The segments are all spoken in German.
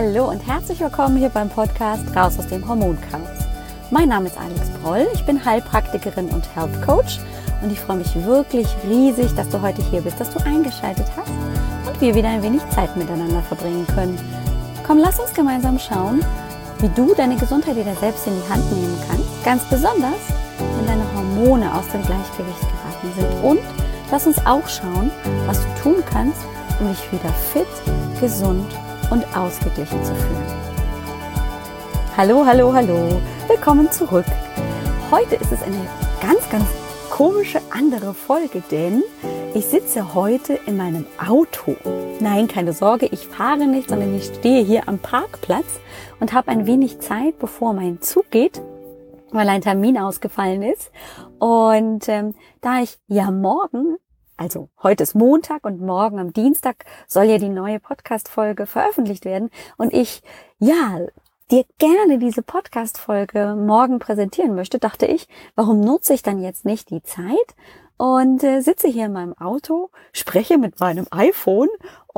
Hallo und herzlich willkommen hier beim Podcast Raus aus dem Hormonchaos. Mein Name ist Alex Broll, ich bin Heilpraktikerin und Health Coach und ich freue mich wirklich riesig, dass du heute hier bist, dass du eingeschaltet hast und wir wieder ein wenig Zeit miteinander verbringen können. Komm, lass uns gemeinsam schauen, wie du deine Gesundheit wieder selbst in die Hand nehmen kannst, ganz besonders, wenn deine Hormone aus dem Gleichgewicht geraten sind und lass uns auch schauen, was du tun kannst, um dich wieder fit, gesund und ausgeglichen zu fühlen. Hallo, hallo, hallo, willkommen zurück. Heute ist es eine ganz, ganz komische andere Folge, denn ich sitze heute in meinem Auto. Nein, keine Sorge, ich fahre nicht, sondern ich stehe hier am Parkplatz und habe ein wenig Zeit, bevor mein Zug geht, weil ein Termin ausgefallen ist. Und ähm, da ich ja morgen also heute ist Montag und morgen am Dienstag soll ja die neue Podcast-Folge veröffentlicht werden. Und ich, ja, dir gerne diese Podcast-Folge morgen präsentieren möchte, dachte ich, warum nutze ich dann jetzt nicht die Zeit und äh, sitze hier in meinem Auto, spreche mit meinem iPhone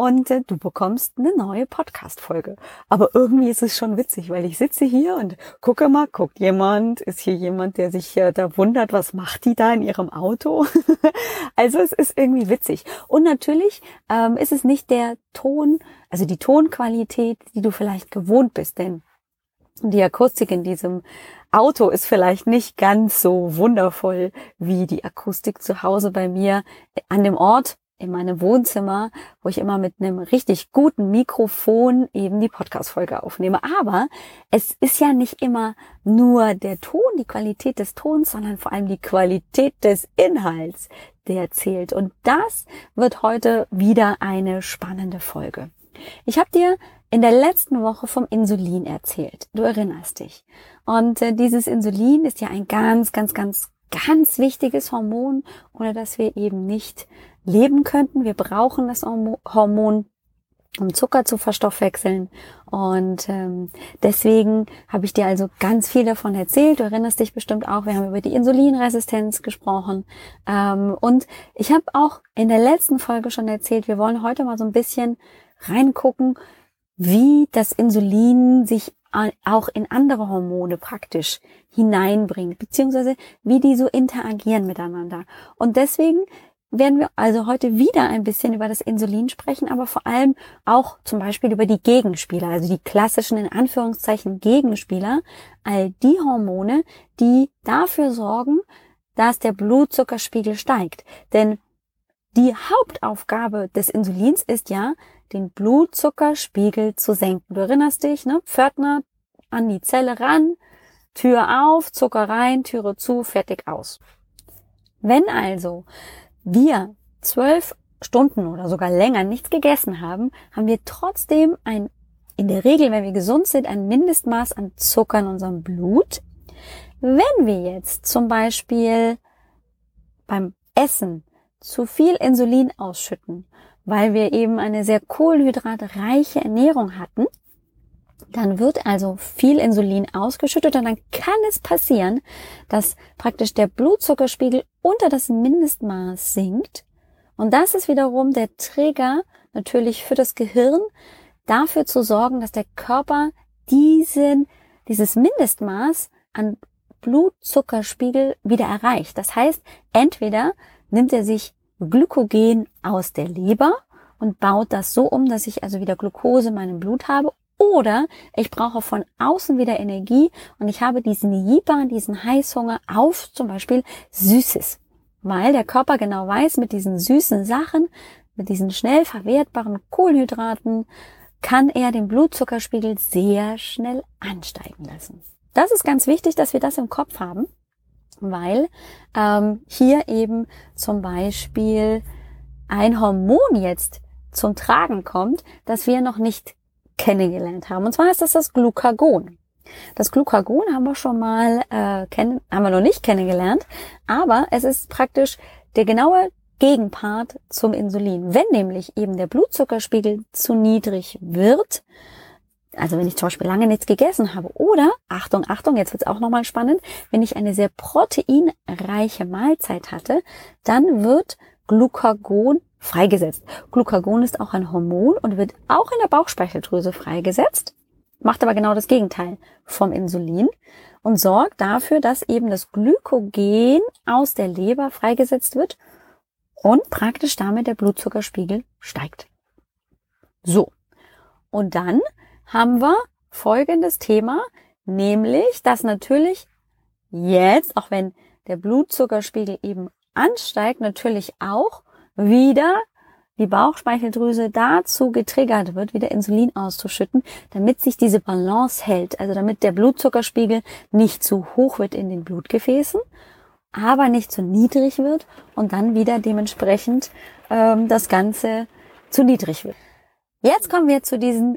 und äh, du bekommst eine neue Podcast-Folge. Aber irgendwie ist es schon witzig, weil ich sitze hier und gucke mal, guckt jemand, ist hier jemand, der sich äh, da wundert, was macht die da in ihrem Auto? also es ist irgendwie witzig. Und natürlich ähm, ist es nicht der Ton, also die Tonqualität, die du vielleicht gewohnt bist, denn die Akustik in diesem Auto ist vielleicht nicht ganz so wundervoll wie die Akustik zu Hause bei mir an dem Ort in meinem Wohnzimmer, wo ich immer mit einem richtig guten Mikrofon eben die Podcast-Folge aufnehme. Aber es ist ja nicht immer nur der Ton, die Qualität des Tons, sondern vor allem die Qualität des Inhalts, der zählt. Und das wird heute wieder eine spannende Folge. Ich habe dir in der letzten Woche vom Insulin erzählt. Du erinnerst dich. Und äh, dieses Insulin ist ja ein ganz, ganz, ganz, ganz wichtiges Hormon, ohne dass wir eben nicht leben könnten. Wir brauchen das Hormon, um Zucker zu verstoffwechseln. Und ähm, deswegen habe ich dir also ganz viel davon erzählt. Du erinnerst dich bestimmt auch, wir haben über die Insulinresistenz gesprochen. Ähm, und ich habe auch in der letzten Folge schon erzählt, wir wollen heute mal so ein bisschen reingucken, wie das Insulin sich auch in andere Hormone praktisch hineinbringt, beziehungsweise wie die so interagieren miteinander. Und deswegen werden wir also heute wieder ein bisschen über das Insulin sprechen, aber vor allem auch zum Beispiel über die Gegenspieler, also die klassischen in Anführungszeichen Gegenspieler, all die Hormone, die dafür sorgen, dass der Blutzuckerspiegel steigt. Denn die Hauptaufgabe des Insulins ist ja, den Blutzuckerspiegel zu senken. Du erinnerst dich, ne? Pförtner an die Zelle ran, Tür auf, Zucker rein, Türe zu, fertig aus. Wenn also wir zwölf Stunden oder sogar länger nichts gegessen haben, haben wir trotzdem ein, in der Regel, wenn wir gesund sind, ein Mindestmaß an Zucker in unserem Blut. Wenn wir jetzt zum Beispiel beim Essen zu viel Insulin ausschütten weil wir eben eine sehr kohlenhydratreiche Ernährung hatten. Dann wird also viel Insulin ausgeschüttet und dann kann es passieren, dass praktisch der Blutzuckerspiegel unter das Mindestmaß sinkt. Und das ist wiederum der Trigger natürlich für das Gehirn, dafür zu sorgen, dass der Körper diesen, dieses Mindestmaß an Blutzuckerspiegel wieder erreicht. Das heißt, entweder nimmt er sich Glykogen aus der Leber und baut das so um, dass ich also wieder Glucose in meinem Blut habe. Oder ich brauche von außen wieder Energie und ich habe diesen Jiba, diesen Heißhunger auf zum Beispiel Süßes. Weil der Körper genau weiß, mit diesen süßen Sachen, mit diesen schnell verwertbaren Kohlenhydraten, kann er den Blutzuckerspiegel sehr schnell ansteigen lassen. Das ist ganz wichtig, dass wir das im Kopf haben weil ähm, hier eben zum Beispiel ein Hormon jetzt zum Tragen kommt, das wir noch nicht kennengelernt haben. Und zwar ist das das Glucagon. Das Glucagon haben wir schon mal äh, kennen, haben wir noch nicht kennengelernt, aber es ist praktisch der genaue Gegenpart zum Insulin. Wenn nämlich eben der Blutzuckerspiegel zu niedrig wird, also wenn ich zum Beispiel lange nichts gegessen habe oder, Achtung, Achtung, jetzt wird es auch nochmal spannend, wenn ich eine sehr proteinreiche Mahlzeit hatte, dann wird Glucagon freigesetzt. Glucagon ist auch ein Hormon und wird auch in der Bauchspeicheldrüse freigesetzt, macht aber genau das Gegenteil vom Insulin und sorgt dafür, dass eben das Glykogen aus der Leber freigesetzt wird und praktisch damit der Blutzuckerspiegel steigt. So. Und dann haben wir folgendes Thema, nämlich, dass natürlich jetzt, auch wenn der Blutzuckerspiegel eben ansteigt, natürlich auch wieder die Bauchspeicheldrüse dazu getriggert wird, wieder Insulin auszuschütten, damit sich diese Balance hält, also damit der Blutzuckerspiegel nicht zu hoch wird in den Blutgefäßen, aber nicht zu niedrig wird und dann wieder dementsprechend ähm, das Ganze zu niedrig wird. Jetzt kommen wir zu diesen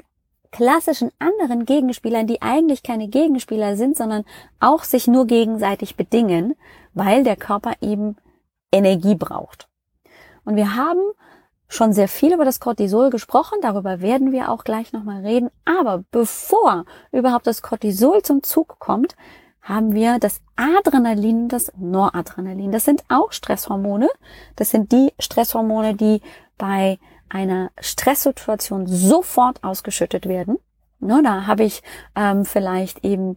klassischen anderen Gegenspielern, die eigentlich keine Gegenspieler sind, sondern auch sich nur gegenseitig bedingen, weil der Körper eben Energie braucht. Und wir haben schon sehr viel über das Cortisol gesprochen, darüber werden wir auch gleich nochmal reden. Aber bevor überhaupt das Cortisol zum Zug kommt, haben wir das Adrenalin und das Noradrenalin. Das sind auch Stresshormone. Das sind die Stresshormone, die bei einer Stresssituation sofort ausgeschüttet werden. Ne, da habe ich ähm, vielleicht eben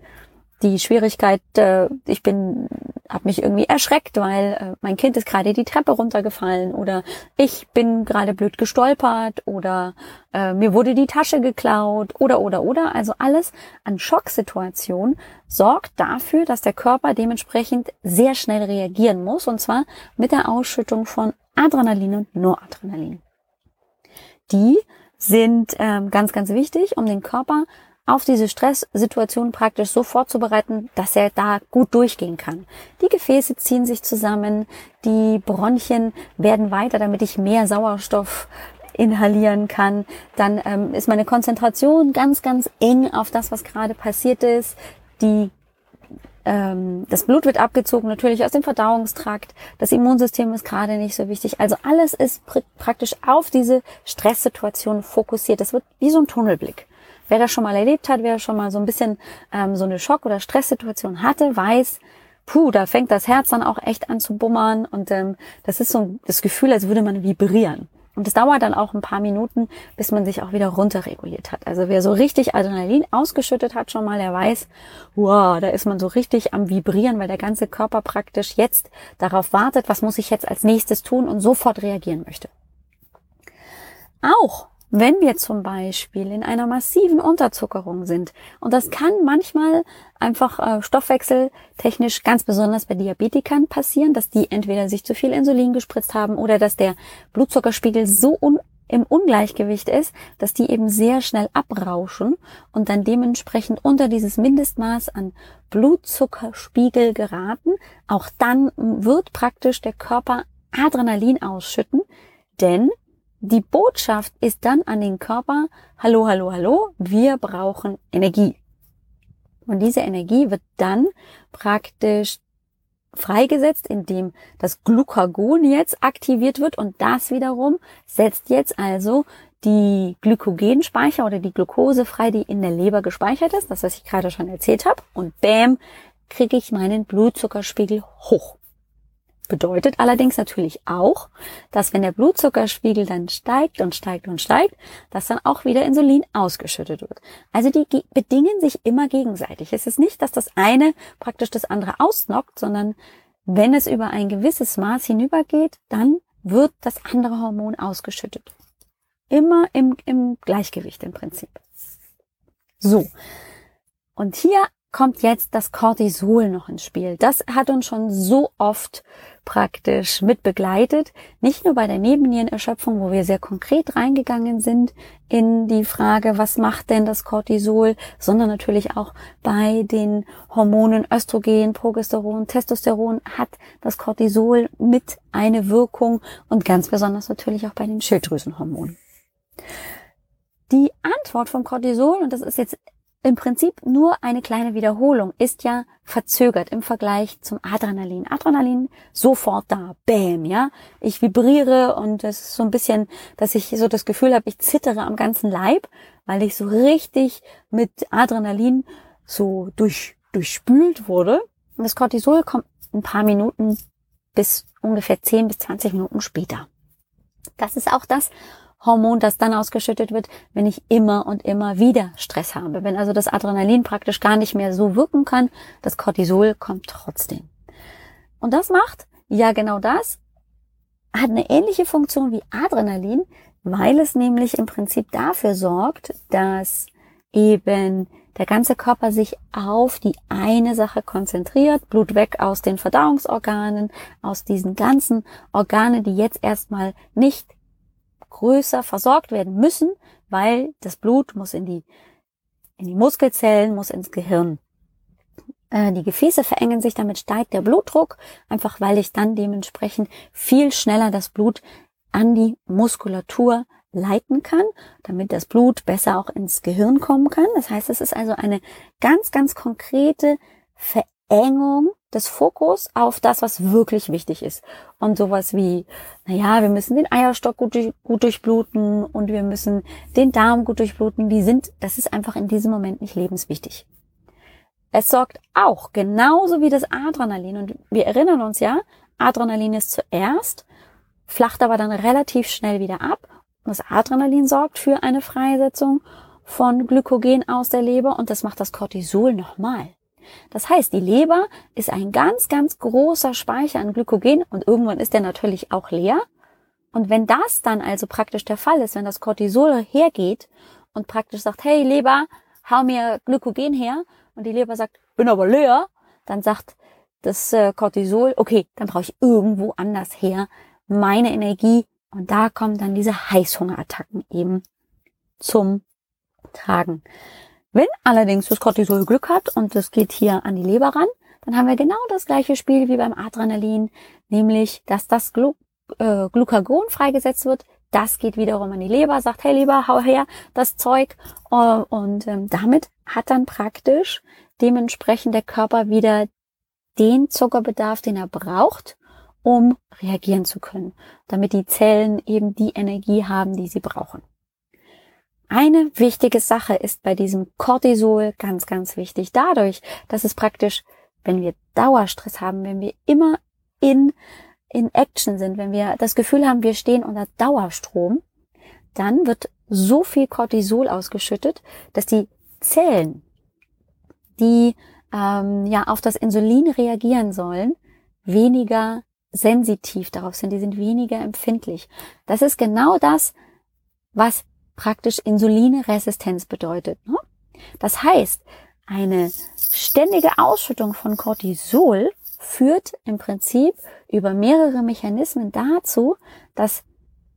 die Schwierigkeit, äh, ich bin, habe mich irgendwie erschreckt, weil äh, mein Kind ist gerade die Treppe runtergefallen oder ich bin gerade blöd gestolpert oder äh, mir wurde die Tasche geklaut oder oder oder. Also alles an Schocksituationen sorgt dafür, dass der Körper dementsprechend sehr schnell reagieren muss und zwar mit der Ausschüttung von Adrenalin und Noradrenalin. Die sind ähm, ganz, ganz wichtig, um den Körper auf diese Stresssituation praktisch so vorzubereiten, dass er da gut durchgehen kann. Die Gefäße ziehen sich zusammen, die Bronchien werden weiter, damit ich mehr Sauerstoff inhalieren kann. Dann ähm, ist meine Konzentration ganz, ganz eng auf das, was gerade passiert ist. Die das Blut wird abgezogen, natürlich aus dem Verdauungstrakt. Das Immunsystem ist gerade nicht so wichtig. Also alles ist pr praktisch auf diese Stresssituation fokussiert. Das wird wie so ein Tunnelblick. Wer das schon mal erlebt hat, wer schon mal so ein bisschen ähm, so eine Schock- oder Stresssituation hatte, weiß, puh, da fängt das Herz dann auch echt an zu bummern und ähm, das ist so das Gefühl, als würde man vibrieren. Und es dauert dann auch ein paar Minuten, bis man sich auch wieder runterreguliert hat. Also wer so richtig Adrenalin ausgeschüttet hat schon mal, der weiß, wow, da ist man so richtig am Vibrieren, weil der ganze Körper praktisch jetzt darauf wartet, was muss ich jetzt als nächstes tun und sofort reagieren möchte. Auch wenn wir zum Beispiel in einer massiven Unterzuckerung sind, und das kann manchmal einfach äh, stoffwechseltechnisch ganz besonders bei Diabetikern passieren, dass die entweder sich zu viel Insulin gespritzt haben oder dass der Blutzuckerspiegel so un im Ungleichgewicht ist, dass die eben sehr schnell abrauschen und dann dementsprechend unter dieses Mindestmaß an Blutzuckerspiegel geraten. Auch dann wird praktisch der Körper Adrenalin ausschütten, denn die Botschaft ist dann an den Körper, hallo, hallo, hallo, wir brauchen Energie. Und diese Energie wird dann praktisch freigesetzt, indem das Glucagon jetzt aktiviert wird und das wiederum setzt jetzt also die Glykogenspeicher oder die Glucose frei, die in der Leber gespeichert ist, das was ich gerade schon erzählt habe und bam, kriege ich meinen Blutzuckerspiegel hoch. Bedeutet allerdings natürlich auch, dass wenn der Blutzuckerspiegel dann steigt und steigt und steigt, dass dann auch wieder Insulin ausgeschüttet wird. Also die bedingen sich immer gegenseitig. Es ist nicht, dass das eine praktisch das andere ausnockt, sondern wenn es über ein gewisses Maß hinübergeht, dann wird das andere Hormon ausgeschüttet. Immer im, im Gleichgewicht im Prinzip. So. Und hier kommt jetzt das Cortisol noch ins Spiel. Das hat uns schon so oft praktisch mit begleitet. Nicht nur bei der Nebennierenerschöpfung, wo wir sehr konkret reingegangen sind in die Frage, was macht denn das Cortisol, sondern natürlich auch bei den Hormonen Östrogen, Progesteron, Testosteron hat das Cortisol mit eine Wirkung und ganz besonders natürlich auch bei den Schilddrüsenhormonen. Die Antwort vom Cortisol, und das ist jetzt im Prinzip nur eine kleine Wiederholung ist ja verzögert im Vergleich zum Adrenalin. Adrenalin sofort da, bam, ja. Ich vibriere und es ist so ein bisschen, dass ich so das Gefühl habe, ich zittere am ganzen Leib, weil ich so richtig mit Adrenalin so durch, durchspült wurde. Und das Cortisol kommt ein paar Minuten bis ungefähr 10 bis 20 Minuten später. Das ist auch das Hormon, das dann ausgeschüttet wird, wenn ich immer und immer wieder Stress habe. Wenn also das Adrenalin praktisch gar nicht mehr so wirken kann, das Cortisol kommt trotzdem. Und das macht ja genau das, hat eine ähnliche Funktion wie Adrenalin, weil es nämlich im Prinzip dafür sorgt, dass eben der ganze Körper sich auf die eine Sache konzentriert, Blut weg aus den Verdauungsorganen, aus diesen ganzen Organen, die jetzt erstmal nicht größer versorgt werden müssen, weil das Blut muss in die, in die Muskelzellen, muss ins Gehirn. Äh, die Gefäße verengen sich, damit steigt der Blutdruck, einfach weil ich dann dementsprechend viel schneller das Blut an die Muskulatur leiten kann, damit das Blut besser auch ins Gehirn kommen kann. Das heißt, es ist also eine ganz, ganz konkrete Verengung des Fokus auf das, was wirklich wichtig ist. Und sowas wie, naja, wir müssen den Eierstock gut, gut durchbluten und wir müssen den Darm gut durchbluten, die sind, das ist einfach in diesem Moment nicht lebenswichtig. Es sorgt auch, genauso wie das Adrenalin, und wir erinnern uns ja, Adrenalin ist zuerst, flacht aber dann relativ schnell wieder ab. Und das Adrenalin sorgt für eine Freisetzung von Glykogen aus der Leber und das macht das Cortisol nochmal. Das heißt, die Leber ist ein ganz, ganz großer Speicher an Glykogen und irgendwann ist der natürlich auch leer. Und wenn das dann also praktisch der Fall ist, wenn das Cortisol hergeht und praktisch sagt, hey Leber, hau mir Glykogen her und die Leber sagt, bin aber leer, dann sagt das äh, Cortisol, okay, dann brauche ich irgendwo anders her meine Energie und da kommen dann diese Heißhungerattacken eben zum Tragen. Wenn allerdings das Cortisol Glück hat und das geht hier an die Leber ran, dann haben wir genau das gleiche Spiel wie beim Adrenalin, nämlich dass das Glu äh, Glucagon freigesetzt wird. Das geht wiederum an die Leber, sagt, hey Leber, hau her das Zeug. Äh, und ähm, damit hat dann praktisch dementsprechend der Körper wieder den Zuckerbedarf, den er braucht, um reagieren zu können, damit die Zellen eben die Energie haben, die sie brauchen. Eine wichtige Sache ist bei diesem Cortisol ganz, ganz wichtig. Dadurch, dass es praktisch, wenn wir Dauerstress haben, wenn wir immer in, in Action sind, wenn wir das Gefühl haben, wir stehen unter Dauerstrom, dann wird so viel Cortisol ausgeschüttet, dass die Zellen, die ähm, ja auf das Insulin reagieren sollen, weniger sensitiv darauf sind, die sind weniger empfindlich. Das ist genau das, was praktisch Insulinresistenz bedeutet. Ne? Das heißt, eine ständige Ausschüttung von Cortisol führt im Prinzip über mehrere Mechanismen dazu, dass,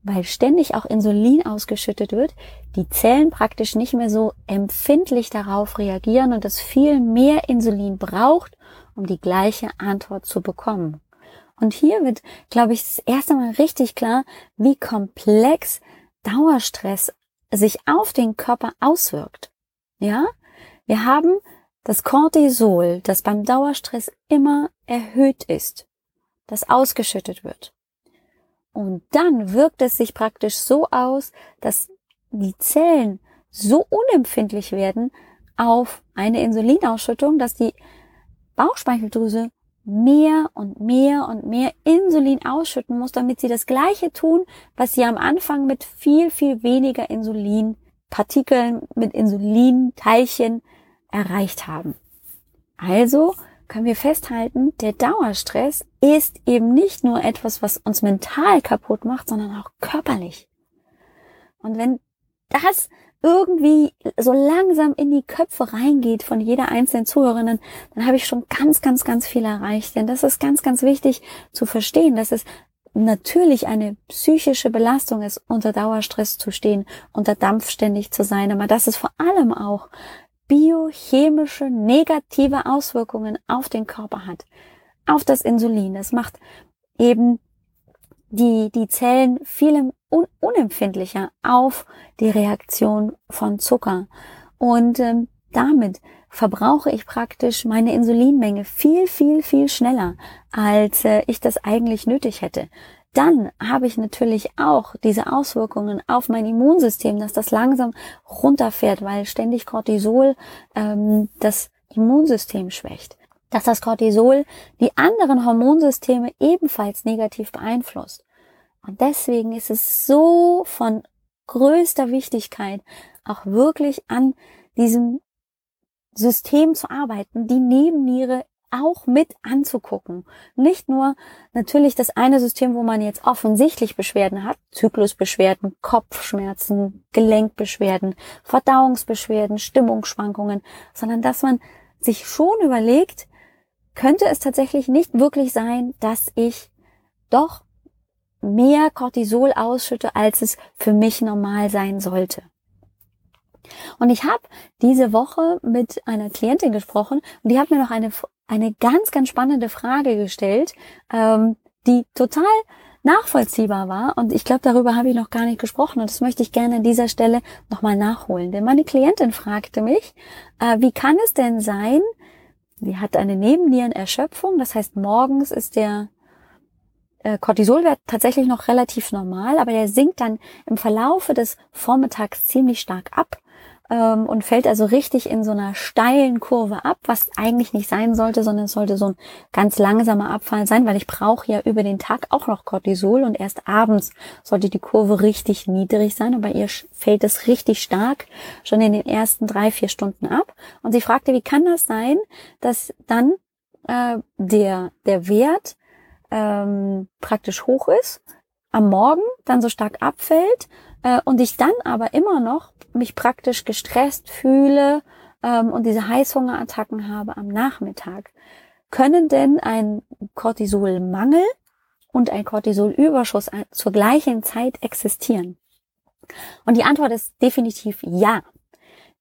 weil ständig auch Insulin ausgeschüttet wird, die Zellen praktisch nicht mehr so empfindlich darauf reagieren und es viel mehr Insulin braucht, um die gleiche Antwort zu bekommen. Und hier wird, glaube ich, das erste Mal richtig klar, wie komplex Dauerstress sich auf den Körper auswirkt. Ja? Wir haben das Cortisol, das beim Dauerstress immer erhöht ist, das ausgeschüttet wird. Und dann wirkt es sich praktisch so aus, dass die Zellen so unempfindlich werden auf eine Insulinausschüttung, dass die Bauchspeicheldrüse mehr und mehr und mehr Insulin ausschütten muss, damit sie das Gleiche tun, was sie am Anfang mit viel, viel weniger Insulinpartikeln, mit Insulinteilchen erreicht haben. Also können wir festhalten, der Dauerstress ist eben nicht nur etwas, was uns mental kaputt macht, sondern auch körperlich. Und wenn das irgendwie so langsam in die Köpfe reingeht von jeder einzelnen Zuhörerin, dann habe ich schon ganz, ganz, ganz viel erreicht. Denn das ist ganz, ganz wichtig zu verstehen, dass es natürlich eine psychische Belastung ist, unter Dauerstress zu stehen, unter Dampf ständig zu sein, aber dass es vor allem auch biochemische negative Auswirkungen auf den Körper hat, auf das Insulin. Es macht eben die, die Zellen viel un unempfindlicher auf die Reaktion von Zucker. Und ähm, damit verbrauche ich praktisch meine Insulinmenge viel, viel, viel schneller, als äh, ich das eigentlich nötig hätte. Dann habe ich natürlich auch diese Auswirkungen auf mein Immunsystem, dass das langsam runterfährt, weil ständig Cortisol ähm, das Immunsystem schwächt dass das Cortisol die anderen Hormonsysteme ebenfalls negativ beeinflusst. Und deswegen ist es so von größter Wichtigkeit, auch wirklich an diesem System zu arbeiten, die Nebenniere auch mit anzugucken. Nicht nur natürlich das eine System, wo man jetzt offensichtlich Beschwerden hat, Zyklusbeschwerden, Kopfschmerzen, Gelenkbeschwerden, Verdauungsbeschwerden, Stimmungsschwankungen, sondern dass man sich schon überlegt, könnte es tatsächlich nicht wirklich sein, dass ich doch mehr Cortisol ausschütte, als es für mich normal sein sollte. Und ich habe diese Woche mit einer Klientin gesprochen und die hat mir noch eine, eine ganz, ganz spannende Frage gestellt, ähm, die total nachvollziehbar war. Und ich glaube, darüber habe ich noch gar nicht gesprochen. Und das möchte ich gerne an dieser Stelle nochmal nachholen. Denn meine Klientin fragte mich, äh, wie kann es denn sein, sie hat eine Nebennierenerschöpfung, das heißt, morgens ist der äh, Cortisolwert tatsächlich noch relativ normal, aber der sinkt dann im Verlaufe des Vormittags ziemlich stark ab ähm, und fällt also richtig in so einer steilen Kurve ab, was eigentlich nicht sein sollte, sondern es sollte so ein ganz langsamer Abfall sein, weil ich brauche ja über den Tag auch noch Cortisol und erst abends sollte die Kurve richtig niedrig sein, aber ihr fällt es richtig stark schon in den ersten drei, vier Stunden ab. Und sie fragte, wie kann das sein, dass dann äh, der, der Wert ähm, praktisch hoch ist, am Morgen dann so stark abfällt äh, und ich dann aber immer noch mich praktisch gestresst fühle ähm, und diese Heißhungerattacken habe am Nachmittag. Können denn ein Cortisolmangel und ein Cortisolüberschuss zur gleichen Zeit existieren? Und die Antwort ist definitiv ja.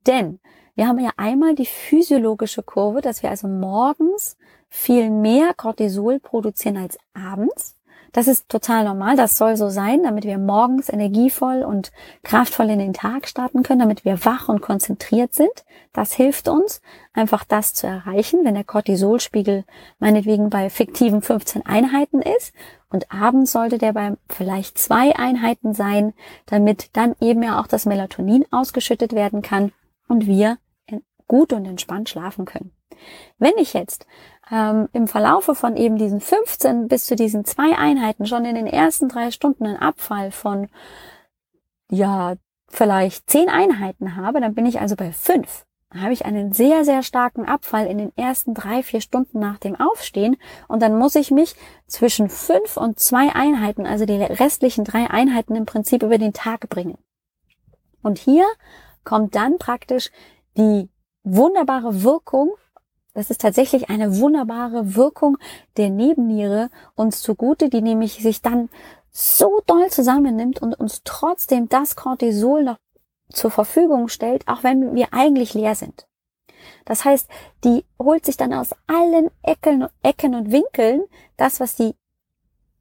Denn wir haben ja einmal die physiologische Kurve, dass wir also morgens viel mehr Cortisol produzieren als abends. Das ist total normal, das soll so sein, damit wir morgens energievoll und kraftvoll in den Tag starten können, damit wir wach und konzentriert sind. Das hilft uns, einfach das zu erreichen, wenn der Cortisolspiegel meinetwegen bei fiktiven 15 Einheiten ist. Und abends sollte der bei vielleicht zwei Einheiten sein, damit dann eben ja auch das Melatonin ausgeschüttet werden kann und wir gut und entspannt schlafen können. Wenn ich jetzt ähm, im Verlaufe von eben diesen 15 bis zu diesen zwei Einheiten schon in den ersten drei Stunden einen Abfall von, ja, vielleicht zehn Einheiten habe, dann bin ich also bei fünf. Dann habe ich einen sehr, sehr starken Abfall in den ersten drei, vier Stunden nach dem Aufstehen und dann muss ich mich zwischen fünf und zwei Einheiten, also die restlichen drei Einheiten im Prinzip über den Tag bringen. Und hier kommt dann praktisch die wunderbare Wirkung das ist tatsächlich eine wunderbare Wirkung der Nebenniere uns zugute, die nämlich sich dann so doll zusammennimmt und uns trotzdem das Cortisol noch zur Verfügung stellt, auch wenn wir eigentlich leer sind. Das heißt, die holt sich dann aus allen Ecken, Ecken und Winkeln das, was sie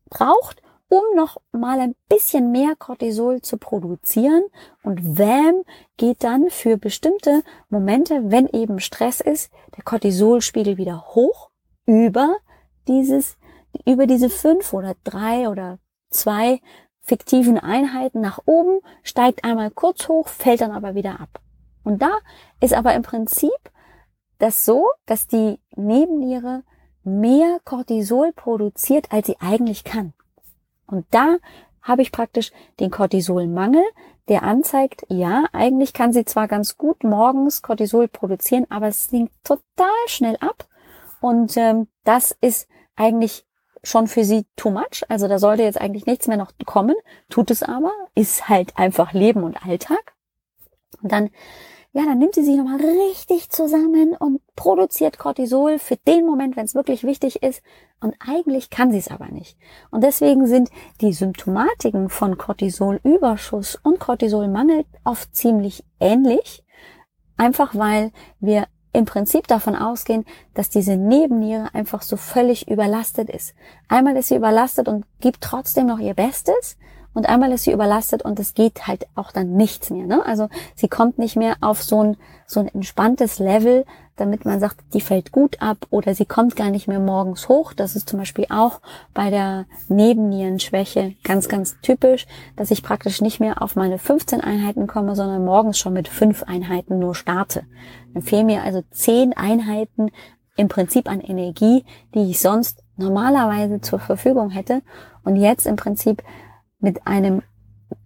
braucht, um noch mal ein bisschen mehr Cortisol zu produzieren. Und WAM geht dann für bestimmte Momente, wenn eben Stress ist, der Cortisolspiegel wieder hoch über dieses, über diese fünf oder drei oder zwei fiktiven Einheiten nach oben, steigt einmal kurz hoch, fällt dann aber wieder ab. Und da ist aber im Prinzip das so, dass die Nebenniere mehr Cortisol produziert, als sie eigentlich kann. Und da habe ich praktisch den Cortisolmangel, der anzeigt, ja, eigentlich kann sie zwar ganz gut morgens Cortisol produzieren, aber es sinkt total schnell ab. Und ähm, das ist eigentlich schon für sie too much. Also da sollte jetzt eigentlich nichts mehr noch kommen, tut es aber, ist halt einfach Leben und Alltag. Und dann ja, dann nimmt sie sich nochmal richtig zusammen und produziert Cortisol für den Moment, wenn es wirklich wichtig ist. Und eigentlich kann sie es aber nicht. Und deswegen sind die Symptomatiken von Cortisolüberschuss und Cortisolmangel oft ziemlich ähnlich. Einfach weil wir im Prinzip davon ausgehen, dass diese Nebenniere einfach so völlig überlastet ist. Einmal ist sie überlastet und gibt trotzdem noch ihr Bestes und einmal ist sie überlastet und es geht halt auch dann nichts mehr. Ne? Also sie kommt nicht mehr auf so ein, so ein entspanntes Level, damit man sagt, die fällt gut ab oder sie kommt gar nicht mehr morgens hoch. Das ist zum Beispiel auch bei der Nebennierenschwäche ganz, ganz typisch, dass ich praktisch nicht mehr auf meine 15 Einheiten komme, sondern morgens schon mit fünf Einheiten nur starte. Dann fehlen mir also zehn Einheiten im Prinzip an Energie, die ich sonst normalerweise zur Verfügung hätte. Und jetzt im Prinzip mit einem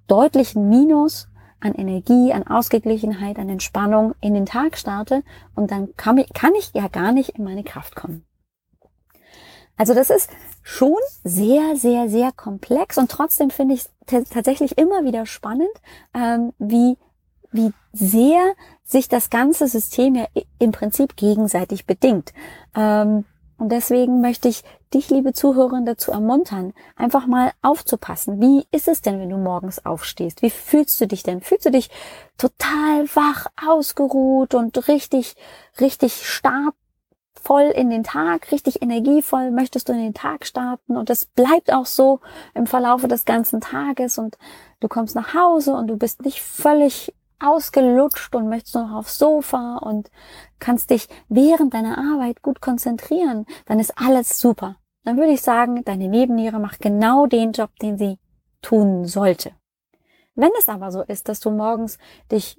deutlichen Minus an Energie, an Ausgeglichenheit, an Entspannung in den Tag starte und dann kann ich, kann ich ja gar nicht in meine Kraft kommen. Also das ist schon sehr, sehr, sehr komplex und trotzdem finde ich es tatsächlich immer wieder spannend, ähm, wie, wie sehr sich das ganze System ja im Prinzip gegenseitig bedingt. Ähm, und deswegen möchte ich dich, liebe Zuhörerin, dazu ermuntern, einfach mal aufzupassen. Wie ist es denn, wenn du morgens aufstehst? Wie fühlst du dich denn? Fühlst du dich total wach, ausgeruht und richtig, richtig stark voll in den Tag, richtig energievoll möchtest du in den Tag starten und das bleibt auch so im Verlaufe des ganzen Tages und du kommst nach Hause und du bist nicht völlig ausgelutscht und möchtest noch aufs Sofa und kannst dich während deiner Arbeit gut konzentrieren, dann ist alles super. Dann würde ich sagen, deine Nebenniere macht genau den Job, den sie tun sollte. Wenn es aber so ist, dass du morgens dich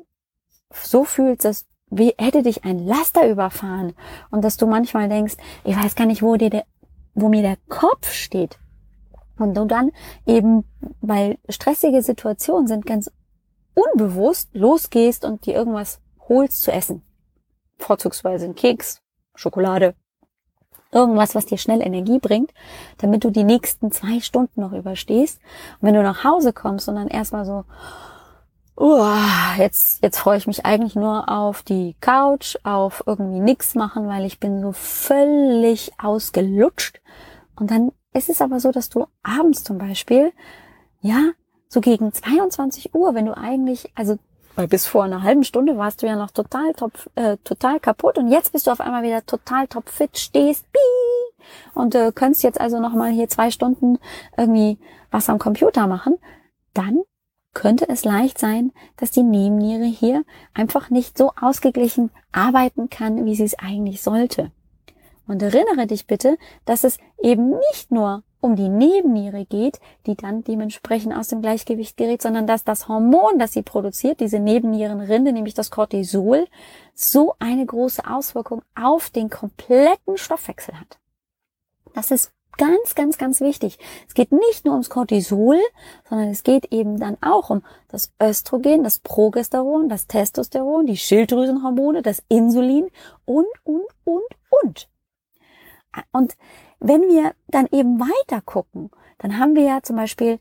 so fühlst, dass wie hätte dich ein Laster überfahren und dass du manchmal denkst, ich weiß gar nicht, wo dir der, wo mir der Kopf steht. Und du dann eben, weil stressige Situationen sind, ganz unbewusst losgehst und dir irgendwas holst zu essen. Vorzugsweise ein Keks, Schokolade, irgendwas, was dir schnell Energie bringt, damit du die nächsten zwei Stunden noch überstehst. Und wenn du nach Hause kommst und dann erstmal so, uh, jetzt, jetzt freue ich mich eigentlich nur auf die Couch, auf irgendwie nichts machen, weil ich bin so völlig ausgelutscht. Und dann ist es aber so, dass du abends zum Beispiel, ja, so gegen 22 Uhr, wenn du eigentlich, also weil bis vor einer halben Stunde warst du ja noch total top, äh, total kaputt und jetzt bist du auf einmal wieder total top fit, stehst, bii, und äh, könntest jetzt also noch mal hier zwei Stunden irgendwie was am Computer machen, dann könnte es leicht sein, dass die Nebenniere hier einfach nicht so ausgeglichen arbeiten kann, wie sie es eigentlich sollte. Und erinnere dich bitte, dass es eben nicht nur um die Nebenniere geht, die dann dementsprechend aus dem Gleichgewicht gerät, sondern dass das Hormon, das sie produziert, diese Nebennierenrinde, nämlich das Cortisol, so eine große Auswirkung auf den kompletten Stoffwechsel hat. Das ist ganz, ganz, ganz wichtig. Es geht nicht nur ums Cortisol, sondern es geht eben dann auch um das Östrogen, das Progesteron, das Testosteron, die Schilddrüsenhormone, das Insulin und, und, und, und. Und wenn wir dann eben weiter gucken, dann haben wir ja zum Beispiel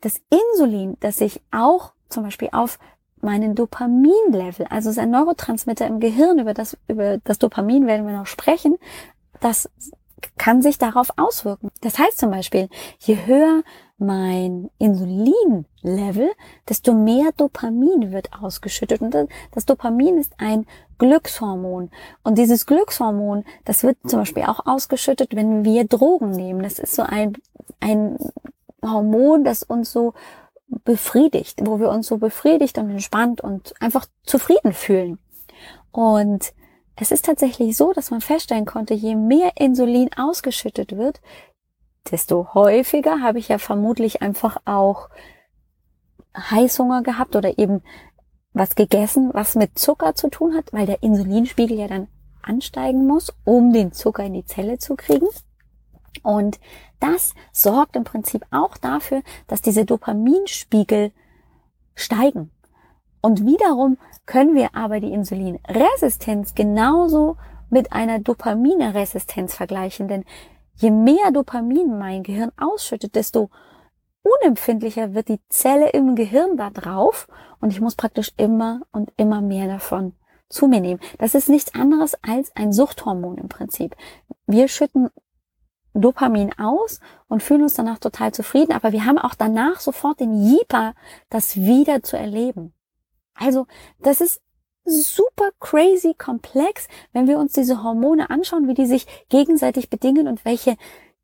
das Insulin, das sich auch zum Beispiel auf meinen Dopaminlevel, also sein Neurotransmitter im Gehirn, über das, über das Dopamin werden wir noch sprechen, das kann sich darauf auswirken. Das heißt zum Beispiel, je höher mein Insulinlevel, desto mehr Dopamin wird ausgeschüttet. Und das Dopamin ist ein Glückshormon. Und dieses Glückshormon, das wird zum Beispiel auch ausgeschüttet, wenn wir Drogen nehmen. Das ist so ein, ein Hormon, das uns so befriedigt, wo wir uns so befriedigt und entspannt und einfach zufrieden fühlen. Und es ist tatsächlich so, dass man feststellen konnte, je mehr Insulin ausgeschüttet wird, desto häufiger habe ich ja vermutlich einfach auch Heißhunger gehabt oder eben was gegessen, was mit Zucker zu tun hat, weil der Insulinspiegel ja dann ansteigen muss, um den Zucker in die Zelle zu kriegen. Und das sorgt im Prinzip auch dafür, dass diese Dopaminspiegel steigen. Und wiederum können wir aber die Insulinresistenz genauso mit einer Dopaminresistenz vergleichen. Denn je mehr Dopamin mein Gehirn ausschüttet, desto unempfindlicher wird die Zelle im Gehirn da drauf und ich muss praktisch immer und immer mehr davon zu mir nehmen. Das ist nichts anderes als ein Suchthormon im Prinzip. Wir schütten Dopamin aus und fühlen uns danach total zufrieden, aber wir haben auch danach sofort den Jeeper, das wieder zu erleben. Also, das ist super crazy komplex, wenn wir uns diese Hormone anschauen, wie die sich gegenseitig bedingen und welche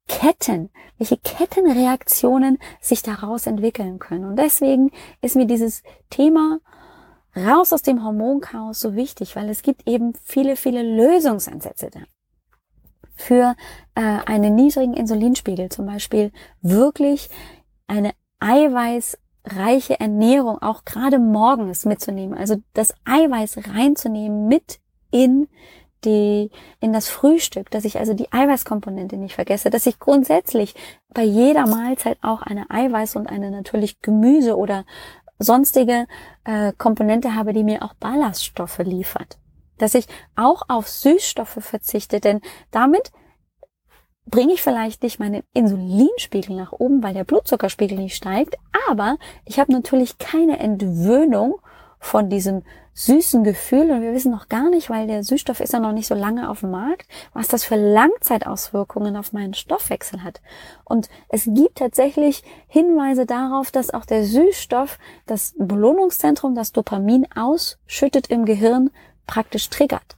Ketten, welche Kettenreaktionen sich daraus entwickeln können. Und deswegen ist mir dieses Thema raus aus dem Hormonchaos so wichtig, weil es gibt eben viele, viele Lösungsansätze da. Für äh, einen niedrigen Insulinspiegel zum Beispiel wirklich eine Eiweiß reiche Ernährung auch gerade morgens mitzunehmen. Also das Eiweiß reinzunehmen mit in die, in das Frühstück, dass ich also die Eiweißkomponente nicht vergesse, dass ich grundsätzlich bei jeder Mahlzeit auch eine Eiweiß und eine natürlich Gemüse oder sonstige äh, Komponente habe, die mir auch Ballaststoffe liefert. Dass ich auch auf Süßstoffe verzichte, denn damit bringe ich vielleicht nicht meinen Insulinspiegel nach oben, weil der Blutzuckerspiegel nicht steigt, aber ich habe natürlich keine Entwöhnung von diesem süßen Gefühl und wir wissen noch gar nicht, weil der Süßstoff ist ja noch nicht so lange auf dem Markt, was das für Langzeitauswirkungen auf meinen Stoffwechsel hat. Und es gibt tatsächlich Hinweise darauf, dass auch der Süßstoff das Belohnungszentrum, das Dopamin ausschüttet im Gehirn, praktisch triggert.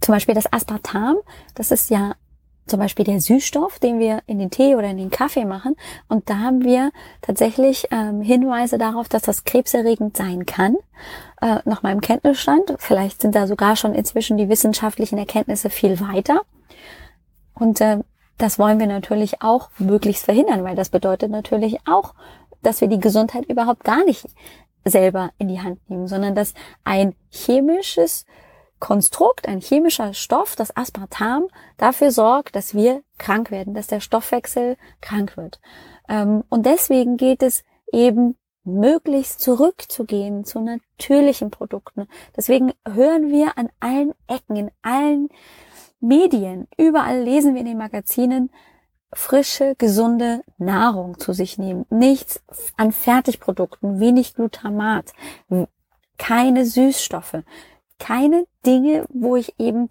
Zum Beispiel das Aspartam, das ist ja zum Beispiel der Süßstoff, den wir in den Tee oder in den Kaffee machen. Und da haben wir tatsächlich ähm, Hinweise darauf, dass das krebserregend sein kann. Äh, nach meinem Kenntnisstand. Vielleicht sind da sogar schon inzwischen die wissenschaftlichen Erkenntnisse viel weiter. Und äh, das wollen wir natürlich auch möglichst verhindern, weil das bedeutet natürlich auch, dass wir die Gesundheit überhaupt gar nicht selber in die Hand nehmen, sondern dass ein chemisches Konstrukt, ein chemischer Stoff, das Aspartam, dafür sorgt, dass wir krank werden, dass der Stoffwechsel krank wird. Ähm, und deswegen geht es eben möglichst zurückzugehen zu natürlichen Produkten. Deswegen hören wir an allen Ecken, in allen Medien, überall lesen wir in den Magazinen, frische, gesunde Nahrung zu sich nehmen. Nichts an Fertigprodukten, wenig Glutamat, keine Süßstoffe keine Dinge, wo ich eben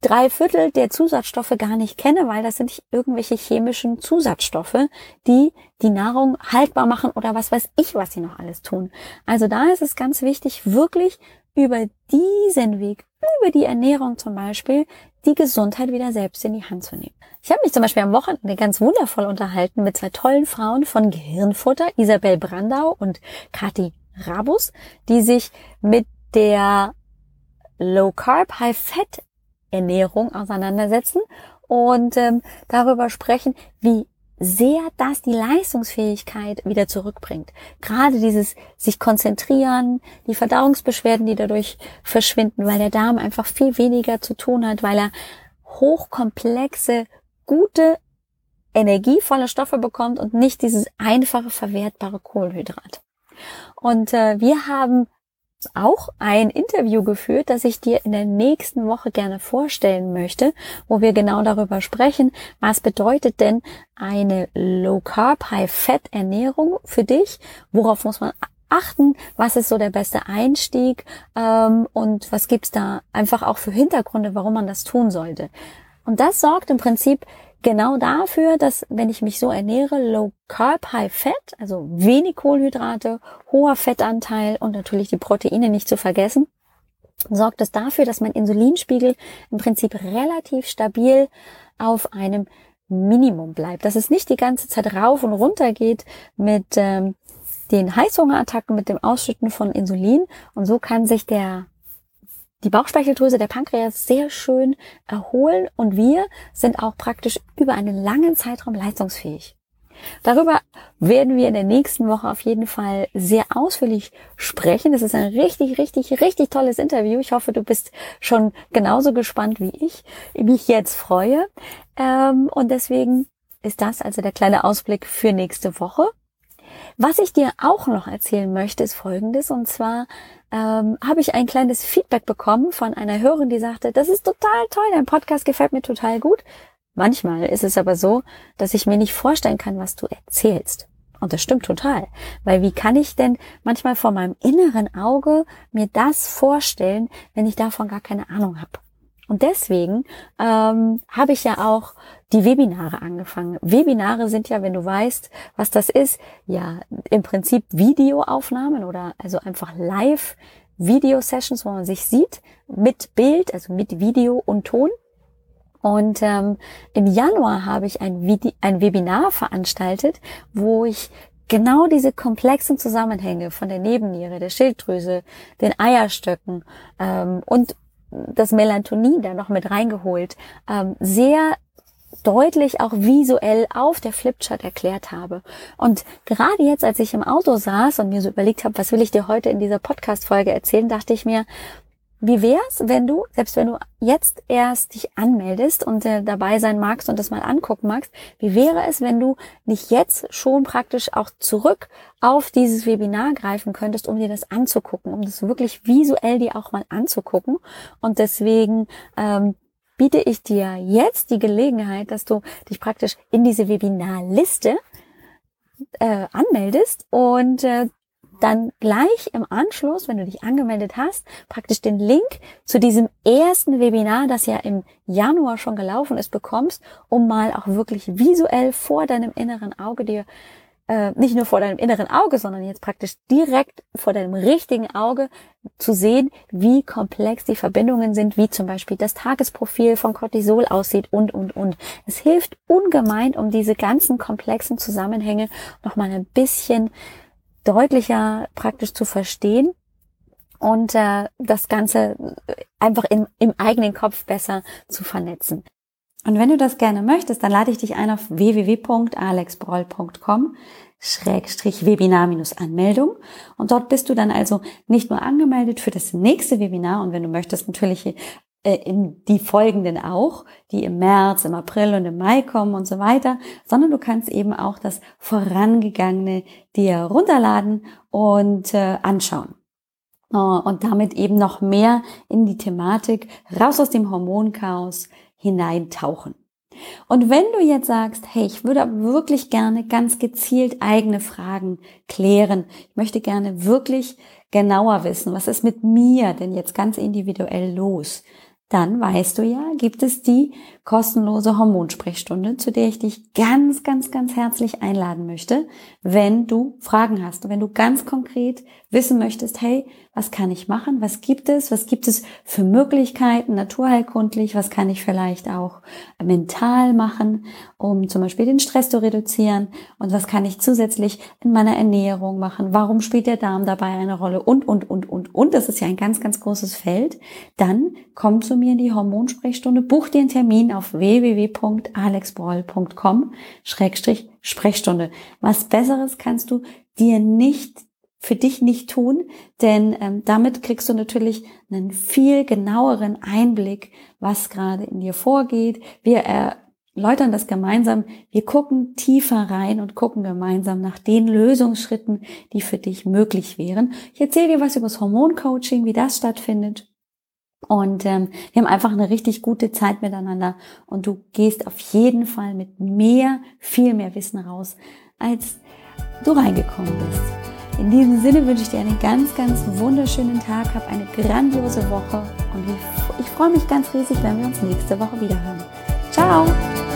drei Viertel der Zusatzstoffe gar nicht kenne, weil das sind irgendwelche chemischen Zusatzstoffe, die die Nahrung haltbar machen oder was weiß ich, was sie noch alles tun. Also da ist es ganz wichtig, wirklich über diesen Weg, über die Ernährung zum Beispiel, die Gesundheit wieder selbst in die Hand zu nehmen. Ich habe mich zum Beispiel am Wochenende ganz wundervoll unterhalten mit zwei tollen Frauen von Gehirnfutter, Isabel Brandau und Kathi Rabus, die sich mit der Low Carb, High Fat Ernährung auseinandersetzen und ähm, darüber sprechen, wie sehr das die Leistungsfähigkeit wieder zurückbringt. Gerade dieses sich konzentrieren, die Verdauungsbeschwerden, die dadurch verschwinden, weil der Darm einfach viel weniger zu tun hat, weil er hochkomplexe, gute, energievolle Stoffe bekommt und nicht dieses einfache, verwertbare Kohlenhydrat. Und äh, wir haben auch ein Interview geführt, das ich dir in der nächsten Woche gerne vorstellen möchte, wo wir genau darüber sprechen, was bedeutet denn eine Low Carb, High Fat Ernährung für dich, worauf muss man achten, was ist so der beste Einstieg? Ähm, und was gibt's da einfach auch für Hintergründe, warum man das tun sollte. Und das sorgt im Prinzip genau dafür, dass wenn ich mich so ernähre, Low Carb, High Fat, also wenig Kohlenhydrate, hoher Fettanteil und natürlich die Proteine nicht zu vergessen, sorgt es dafür, dass mein Insulinspiegel im Prinzip relativ stabil auf einem Minimum bleibt. Dass es nicht die ganze Zeit rauf und runter geht mit ähm, den Heißhungerattacken, mit dem Ausschütten von Insulin. Und so kann sich der die Bauchspeicheldrüse, der Pankreas sehr schön erholen und wir sind auch praktisch über einen langen Zeitraum leistungsfähig. Darüber werden wir in der nächsten Woche auf jeden Fall sehr ausführlich sprechen. Das ist ein richtig, richtig, richtig tolles Interview. Ich hoffe, du bist schon genauso gespannt wie ich, mich jetzt freue. Ähm, und deswegen ist das also der kleine Ausblick für nächste Woche. Was ich dir auch noch erzählen möchte, ist Folgendes. Und zwar ähm, habe ich ein kleines Feedback bekommen von einer Hörerin, die sagte, das ist total toll, dein Podcast gefällt mir total gut. Manchmal ist es aber so, dass ich mir nicht vorstellen kann, was du erzählst. Und das stimmt total. Weil wie kann ich denn manchmal vor meinem inneren Auge mir das vorstellen, wenn ich davon gar keine Ahnung habe? Und deswegen ähm, habe ich ja auch die Webinare angefangen. Webinare sind ja, wenn du weißt, was das ist, ja im Prinzip Videoaufnahmen oder also einfach live Video-Sessions, wo man sich sieht, mit Bild, also mit Video und Ton. Und ähm, im Januar habe ich ein, Vide ein Webinar veranstaltet, wo ich genau diese komplexen Zusammenhänge von der Nebenniere, der Schilddrüse, den Eierstöcken ähm, und das Melatonin da noch mit reingeholt, ähm, sehr deutlich auch visuell auf der Flipchart erklärt habe. Und gerade jetzt, als ich im Auto saß und mir so überlegt habe, was will ich dir heute in dieser Podcast-Folge erzählen, dachte ich mir, wie wär's, wenn du, selbst wenn du jetzt erst dich anmeldest und äh, dabei sein magst und das mal angucken magst, wie wäre es, wenn du nicht jetzt schon praktisch auch zurück auf dieses Webinar greifen könntest, um dir das anzugucken, um das wirklich visuell dir auch mal anzugucken. Und deswegen ähm, biete ich dir jetzt die Gelegenheit, dass du dich praktisch in diese Webinarliste äh, anmeldest und äh, dann gleich im Anschluss, wenn du dich angemeldet hast, praktisch den Link zu diesem ersten Webinar, das ja im Januar schon gelaufen ist, bekommst, um mal auch wirklich visuell vor deinem inneren Auge dir äh, nicht nur vor deinem inneren Auge, sondern jetzt praktisch direkt vor deinem richtigen Auge zu sehen, wie komplex die Verbindungen sind, wie zum Beispiel das Tagesprofil von Cortisol aussieht und, und, und. Es hilft ungemein, um diese ganzen komplexen Zusammenhänge nochmal ein bisschen deutlicher praktisch zu verstehen und äh, das Ganze einfach im, im eigenen Kopf besser zu vernetzen. Und wenn du das gerne möchtest, dann lade ich dich ein auf www.alexbroll.com Schrägstrich Webinar-Anmeldung. Und dort bist du dann also nicht nur angemeldet für das nächste Webinar und wenn du möchtest natürlich äh, in die folgenden auch, die im März, im April und im Mai kommen und so weiter, sondern du kannst eben auch das vorangegangene dir runterladen und äh, anschauen. Äh, und damit eben noch mehr in die Thematik raus aus dem Hormonchaos hineintauchen. Und wenn du jetzt sagst, hey, ich würde wirklich gerne ganz gezielt eigene Fragen klären, ich möchte gerne wirklich genauer wissen, was ist mit mir denn jetzt ganz individuell los, dann weißt du ja, gibt es die kostenlose Hormonsprechstunde, zu der ich dich ganz, ganz, ganz herzlich einladen möchte, wenn du Fragen hast wenn du ganz konkret wissen möchtest, hey, was kann ich machen? Was gibt es? Was gibt es für Möglichkeiten naturheilkundlich? Was kann ich vielleicht auch mental machen, um zum Beispiel den Stress zu reduzieren? Und was kann ich zusätzlich in meiner Ernährung machen? Warum spielt der Darm dabei eine Rolle? Und, und, und, und, und. Das ist ja ein ganz, ganz großes Feld. Dann komm zu mir in die Hormonsprechstunde, buch dir einen Termin auf www.alexbroll.com-sprechstunde. Was Besseres kannst du dir nicht für dich nicht tun, denn ähm, damit kriegst du natürlich einen viel genaueren Einblick, was gerade in dir vorgeht. Wir erläutern das gemeinsam. Wir gucken tiefer rein und gucken gemeinsam nach den Lösungsschritten, die für dich möglich wären. Ich erzähle dir was über das Hormoncoaching, wie das stattfindet. Und ähm, wir haben einfach eine richtig gute Zeit miteinander und du gehst auf jeden Fall mit mehr, viel mehr Wissen raus, als du reingekommen bist. In diesem Sinne wünsche ich dir einen ganz, ganz wunderschönen Tag, hab eine grandiose Woche und ich, freue mich ganz riesig, wenn wir uns nächste Woche wieder hören. Ciao!